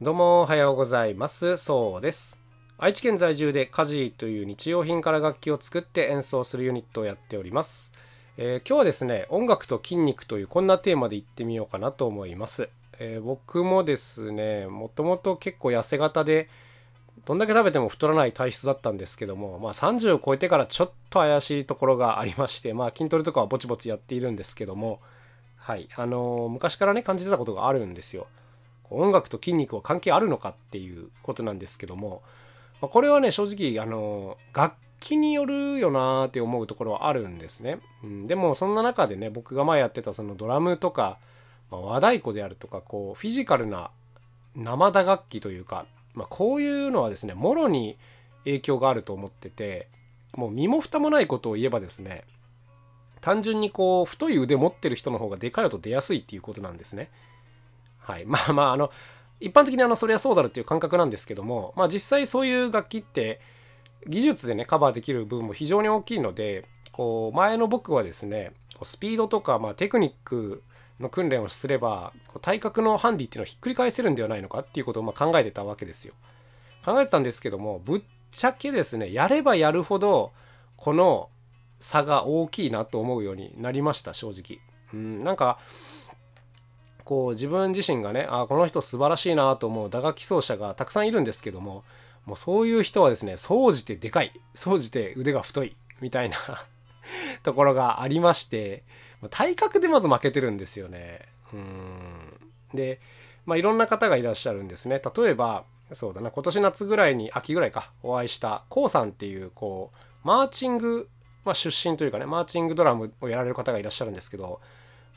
どうもおはようございます。そうです。愛知県在住で家事という日用品から楽器を作って演奏するユニットをやっております、えー、今日はですね音楽と筋肉というこんなテーマでいってみようかなと思います、えー、僕もですねもともと結構痩せ型でどんだけ食べても太らない体質だったんですけども、まあ、30を超えてからちょっと怪しいところがありまして、まあ、筋トレとかはぼちぼちやっているんですけども、はい、あのー、昔からね感じてたことがあるんですよ。音楽と筋肉は関係あるのかっていうことなんですけども、まこれはね正直あの楽器によるよなーって思うところはあるんですね、うん、でもそんな中でね僕が前やってたそのドラムとか、まあ、和太鼓であるとかこうフィジカルな生打楽器というか、まあ、こういうのはですねもろに影響があると思っててもう身も蓋もないことを言えばですね単純にこう太い腕持ってる人の方がでかい音出やすいっていうことなんですね。はい、まあまああの一般的にあのそれはそうだろうっていう感覚なんですけども、まあ、実際そういう楽器って技術でねカバーできる部分も非常に大きいのでこう前の僕はですねスピードとか、まあ、テクニックの訓練をすれば体格のハンディっていうのをひっくり返せるんではないのかっていうことをま考えてたわけですよ。考えてたんですけどもぶっちゃけですねやればやるほどこの差が大きいなと思うようになりました正直。うん、なんかこう自分自身がねあこの人素晴らしいなと思う打楽器奏者がたくさんいるんですけどももうそういう人はですね総じてでかい総じて腕が太いみたいな ところがありまして体格でまず負けてるんですよね。うんで、まあ、いろんな方がいらっしゃるんですね。例えばそうだな今年夏ぐらいに秋ぐらいかお会いした k o さんっていうこうマーチング、まあ、出身というかねマーチングドラムをやられる方がいらっしゃるんですけど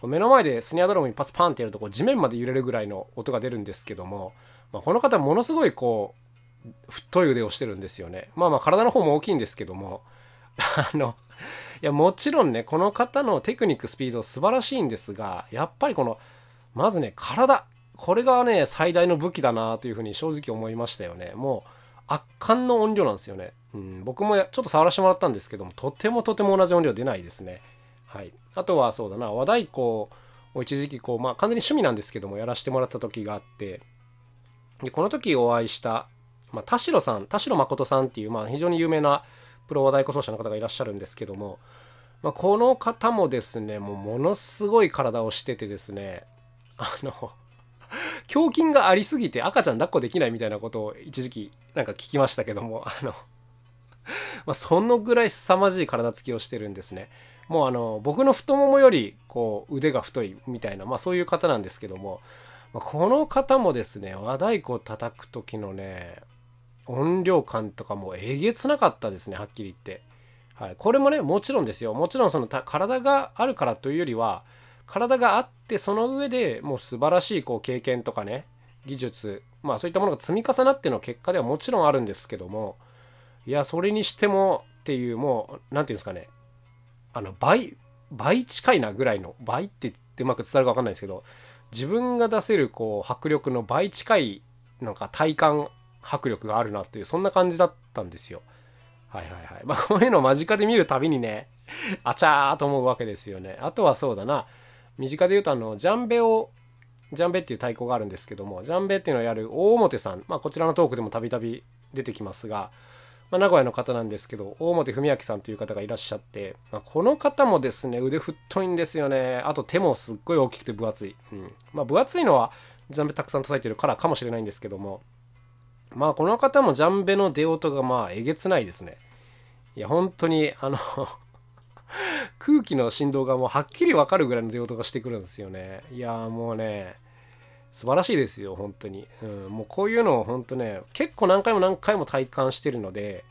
目の前でスニアドラムにパツパンってやるとこう地面まで揺れるぐらいの音が出るんですけども、まあ、この方ものすごいこう太い腕をしてるんですよね。まあまあ体の方も大きいんですけども あのいやもちろんねこの方のテクニックスピード素晴らしいんですがやっぱりこのまずね体これがね最大の武器だなというふうに正直思いましたよね。もう圧巻の音量なんですよね。うん、僕もちょっと触らせてもらったんですけどもとてもとても同じ音量出ないですね。はい、あとはそうだな和太鼓を一時期こう、まあ、完全に趣味なんですけどもやらせてもらった時があってでこの時お会いした、まあ、田代さん田代誠さんっていう、まあ、非常に有名なプロ和太鼓奏者の方がいらっしゃるんですけども、まあ、この方もですねもうものすごい体をしててですねあの胸筋がありすぎて赤ちゃん抱っこできないみたいなことを一時期なんか聞きましたけどもあのま、そのぐらい凄まじい体つきをしてるんですね。もうあの僕の太ももよりこう腕が太いみたいな、まあ、そういう方なんですけども、まあ、この方もですね和太鼓を叩く時のね音量感とかもえげつなかったですねはっきり言って。はい、これもねもちろんですよもちろんその体があるからというよりは体があってその上でもう素晴らしいこう経験とかね技術まあそういったものが積み重なっての結果ではもちろんあるんですけどもいや、それにしてもっていう、もう、なんていうんですかね、あの、倍、倍近いなぐらいの、倍ってってうまく伝わるか分かんないですけど、自分が出せる、こう、迫力の倍近い、なんか体感迫力があるなっていう、そんな感じだったんですよ。はいはいはい。まあ、こういうのを間近で見るたびにね、あちゃーと思うわけですよね。あとはそうだな、身近で言うと、あの、ジャンベを、ジャンベっていう太鼓があるんですけども、ジャンベっていうのをやる大表さん、まあ、こちらのトークでもたびたび出てきますが、まあ、名古屋の方なんですけど大本文明さんという方がいらっしゃって、まあ、この方もですね腕太いんですよね。あと手もすっごい大きくて分厚い、うん。まあ、分厚いのはジャンベたくさん叩いてるからかもしれないんですけども。まあこの方もジャンベの出音がまあえげつないですね。いや本当にあの 空気の振動がもうはっきり分かるぐらいの出音がしてくるんですよね。いやもうね素晴らしいですよ、本当に。うん、もうこういうのを本当ね、結構何回も何回も体感してるので、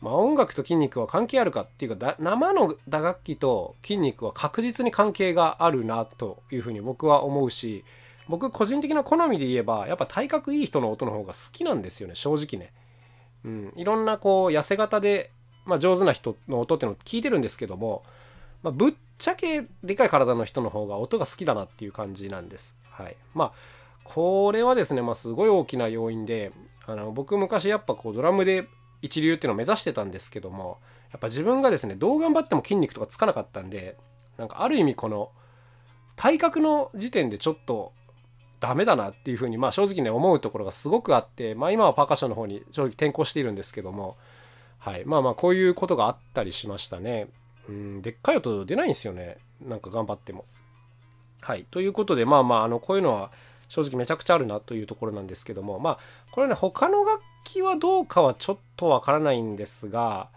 まあ、音楽と筋肉は関係あるかっていうか生の打楽器と筋肉は確実に関係があるなというふうに僕は思うし僕個人的な好みで言えばやっぱ体格いい人の音の方が好きなんですよね正直ね。うん、いろんなこう痩せ型で、まあ、上手な人の音っていうのを聞いてるんですけども、まあ、ぶっちゃけでかい体の人の方が音が好きだなっていう感じなんです。はい、まあこれはですね、まあ、すごい大きな要因であの僕昔やっぱこうドラムで一流っていうのを目指してたんですけどもやっぱ自分がですねどう頑張っても筋肉とかつかなかったんでなんかある意味この体格の時点でちょっとダメだなっていうふうに、まあ、正直ね思うところがすごくあって、まあ、今はパーカッションの方に正直転向しているんですけども、はい、まあまあこういうことがあったりしましたね。うん、でっかい音出ないんですよね。なんか頑張っても。はい。ということで、まあまあ、あのこういうのは正直めちゃくちゃあるなというところなんですけども、まあ、これね、他の楽器はどうかはちょっとわからないんですが、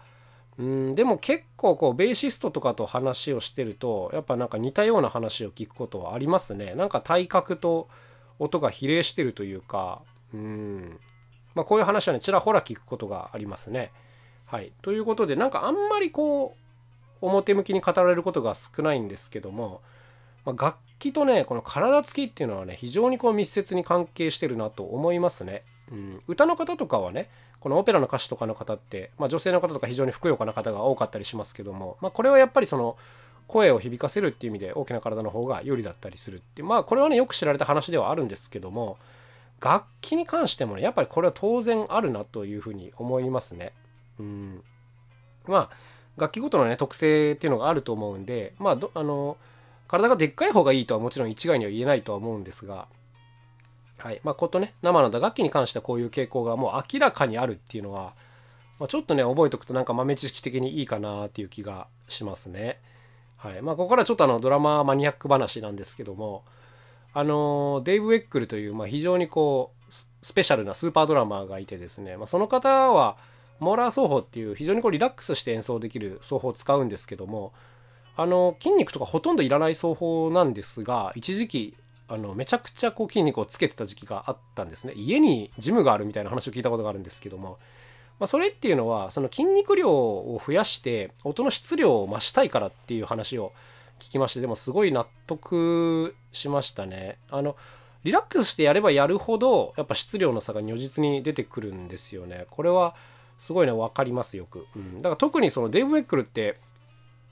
うん、でも結構こうベーシストとかと話をしてるとやっぱなんか似たような話を聞くことはありますね。なんか体格と音が比例してるというかうん。まあこういう話はねちらほら聞くことがありますね。はい。ということでなんかあんまりこう表向きに語られることが少ないんですけども、まあ、楽器とねこの体つきっていうのはね非常にこう密接に関係してるなと思いますね。うん、歌の方とかはねこのオペラの歌手とかの方って、まあ、女性の方とか非常にふくよかな方が多かったりしますけども、まあ、これはやっぱりその声を響かせるっていう意味で大きな体の方が有利だったりするってまあこれはねよく知られた話ではあるんですけども楽器に関してもねやっぱりこれは当然あるなというふうに思いますね。うん、まあ楽器ごとのね特性っていうのがあると思うんでまああの体がでっかい方がいいとはもちろん一概には言えないとは思うんですがはいまあ、ことね生の打楽器に関してはこういう傾向がもう明らかにあるっていうのは、まあ、ちょっとね覚えておくとなんか豆知識的にいいかなっていう気がしますね。はいまあ、ここからちょっとあのドラママニアック話なんですけどもあのデイブ・ウェックルという、まあ、非常にこうスペシャルなスーパードラマーがいてですね、まあ、その方はモーラー奏法っていう非常にこうリラックスして演奏できる奏法を使うんですけどもあの筋肉とかほとんどいらない奏法なんですが一時期あのめちゃくちゃこう筋肉をつけてた時期があったんですね。家にジムがあるみたいな話を聞いたことがあるんですけども、まあ、それっていうのはその筋肉量を増やして音の質量を増したいからっていう話を聞きましてでもすごい納得しましたね。あのリラックスしてやればやるほどやっぱ質量の差が如実に出てくるんですよね。これはすごいね分かりますよく、うん、だから特にそのデーブ・ウェックルって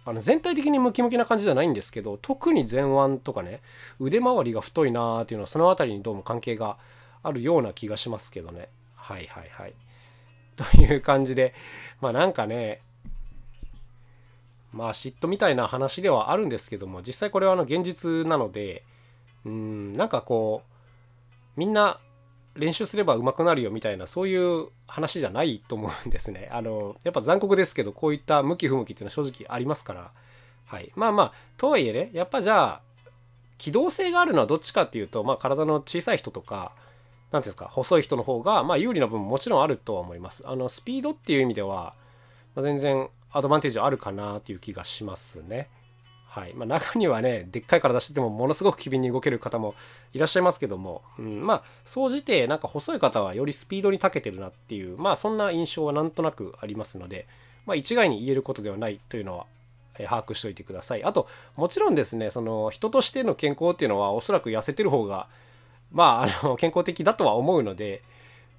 あの全体的にムキムキな感じじゃないんですけど特に前腕とかね腕周りが太いなーっていうのはその辺りにどうも関係があるような気がしますけどね。はいはいはい。という感じでまあなんかねまあ嫉妬みたいな話ではあるんですけども実際これはあの現実なのでうんなんかこうみんな練習すれば上手くなるよみたいなそういう話じゃないと思うんですね。あのやっぱ残酷ですけどこういった向き不向きっていうのは正直ありますから、はい、まあまあとはいえねやっぱじゃあ機動性があるのはどっちかっていうと、まあ、体の小さい人とか何ていうんですか細い人の方がまあ有利な部分ももちろんあるとは思います。あのスピードっていう意味では、まあ、全然アドバンテージはあるかなっていう気がしますね。はいまあ、中にはね、でっかい体しててもものすごく機敏に動ける方もいらっしゃいますけども、うん、まあ、総じて、なんか細い方はよりスピードに長けてるなっていう、まあ、そんな印象はなんとなくありますので、まあ、一概に言えることではないというのは、え把握しておいてください。あと、もちろんですね、その人としての健康っていうのは、おそらく痩せてる方が、まあ、あの健康的だとは思うので、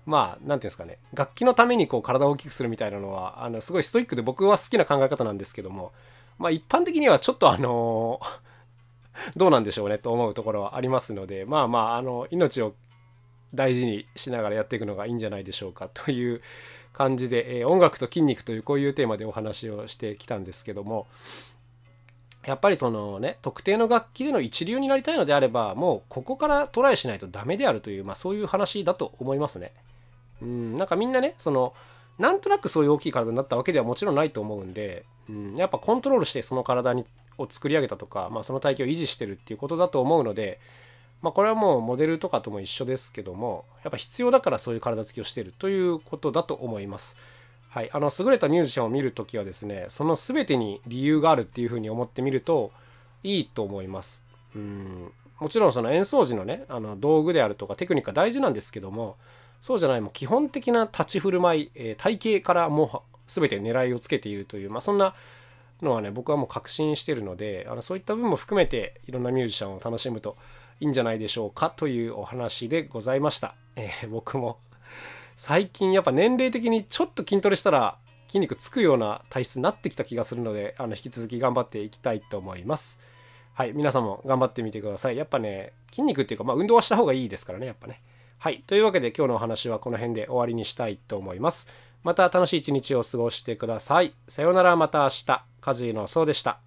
まあ、なんていうんですかね、楽器のためにこう体を大きくするみたいなのは、あのすごいストイックで僕は好きな考え方なんですけども、まあ、一般的にはちょっとあの どうなんでしょうねと思うところはありますので、まあまあ、あの命を大事にしながらやっていくのがいいんじゃないでしょうかという感じで、えー、音楽と筋肉というこういうテーマでお話をしてきたんですけども、やっぱりそのね、特定の楽器での一流になりたいのであれば、もうここからトライしないとダメであるという、まあそういう話だと思いますね。うん、なんかみんなね、その、なんとなくそういう大きい体になったわけではもちろんないと思うんで、うん、やっぱコントロールしてその体にを作り上げたとか、まあ、その体型を維持してるっていうことだと思うので、まあ、これはもうモデルとかとも一緒ですけどもやっぱ必要だからそういう体つきをしてるということだと思います。はい、あの優れたミュージシャンを見るときはですねその全てに理由があるっていうふうに思ってみるといいと思います。うんもちろんその演奏時のねあの道具であるとかテクニックは大事なんですけどもそうじゃないもう基本的な立ち振る舞い、えー、体型からもう全て狙いをつけているという、まあ、そんなのはね僕はもう確信してるのであのそういった部分も含めていろんなミュージシャンを楽しむといいんじゃないでしょうかというお話でございました、えー、僕も最近やっぱ年齢的にちょっと筋トレしたら筋肉つくような体質になってきた気がするのであの引き続き頑張っていきたいと思います。はい皆さんも頑張ってみてください。やっぱね筋肉っていうか、まあ、運動はした方がいいですからねやっぱね。はい。というわけで今日のお話はこの辺で終わりにしたいと思います。また楽しい一日を過ごしてください。さようならまた明日。カジーのそうでした。